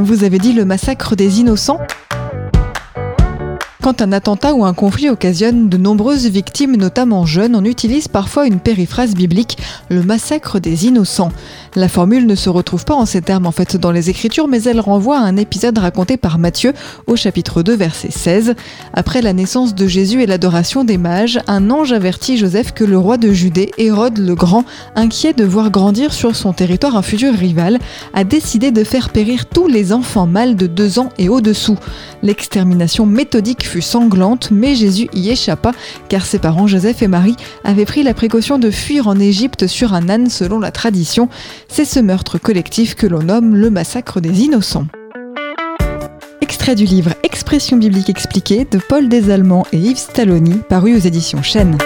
Vous avez dit le massacre des innocents quand un attentat ou un conflit occasionne de nombreuses victimes, notamment jeunes, on utilise parfois une périphrase biblique, le massacre des innocents. La formule ne se retrouve pas en ces termes en fait dans les Écritures, mais elle renvoie à un épisode raconté par Matthieu au chapitre 2 verset 16. Après la naissance de Jésus et l'adoration des mages, un ange avertit Joseph que le roi de Judée, Hérode le Grand, inquiet de voir grandir sur son territoire un futur rival, a décidé de faire périr tous les enfants mâles de 2 ans et au-dessous. L'extermination méthodique fut sanglante, mais Jésus y échappa, car ses parents Joseph et Marie avaient pris la précaution de fuir en Égypte sur un âne selon la tradition. C'est ce meurtre collectif que l'on nomme le massacre des innocents. Extrait du livre Expression biblique expliquée de Paul Desallemands et Yves Stalloni, paru aux éditions Chênes.